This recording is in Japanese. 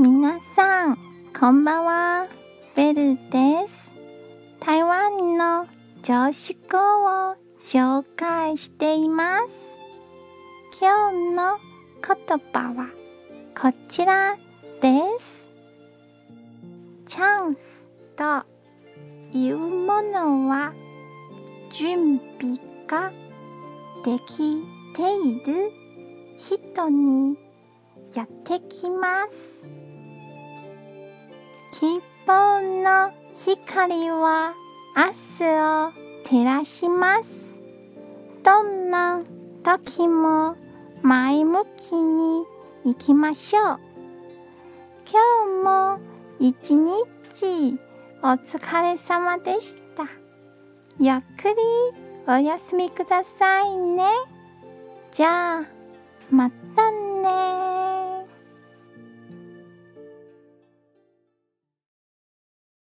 皆さん、こんばんは。ベルです。台湾の常識語を紹介しています。今日の言葉はこちらです。チャンスというものは準備ができている人にやってきます。希望の光は明日を照らします。どんな時も前向きに行きましょう。今日も一日お疲れ様でした。ゆっくりお休みくださいね。じゃあ、またね。